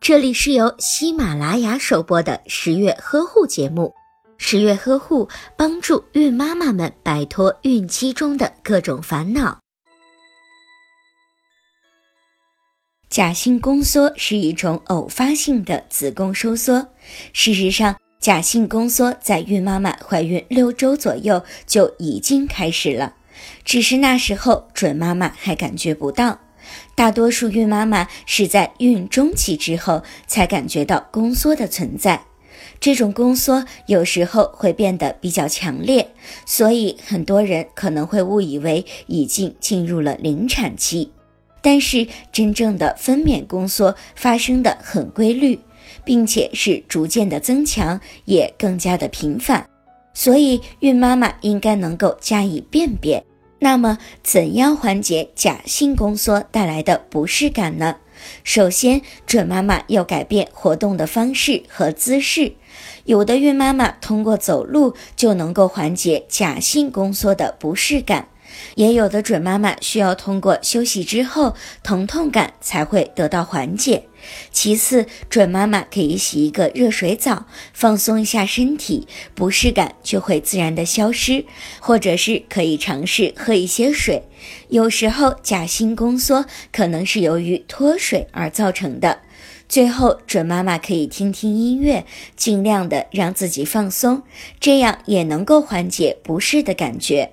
这里是由喜马拉雅首播的十月呵护节目。十月呵护帮助孕妈妈们摆脱孕期中的各种烦恼。假性宫缩是一种偶发性的子宫收缩。事实上，假性宫缩在孕妈妈怀孕六周左右就已经开始了，只是那时候准妈妈还感觉不到。大多数孕妈妈是在孕中期之后才感觉到宫缩的存在，这种宫缩有时候会变得比较强烈，所以很多人可能会误以为已经进入了临产期。但是真正的分娩宫缩发生的很规律，并且是逐渐的增强，也更加的频繁，所以孕妈妈应该能够加以辨别。那么，怎样缓解假性宫缩带来的不适感呢？首先，准妈妈要改变活动的方式和姿势。有的孕妈妈通过走路就能够缓解假性宫缩的不适感。也有的准妈妈需要通过休息之后，疼痛感才会得到缓解。其次，准妈妈可以洗一个热水澡，放松一下身体，不适感就会自然的消失。或者是可以尝试喝一些水。有时候假性宫缩可能是由于脱水而造成的。最后，准妈妈可以听听音乐，尽量的让自己放松，这样也能够缓解不适的感觉。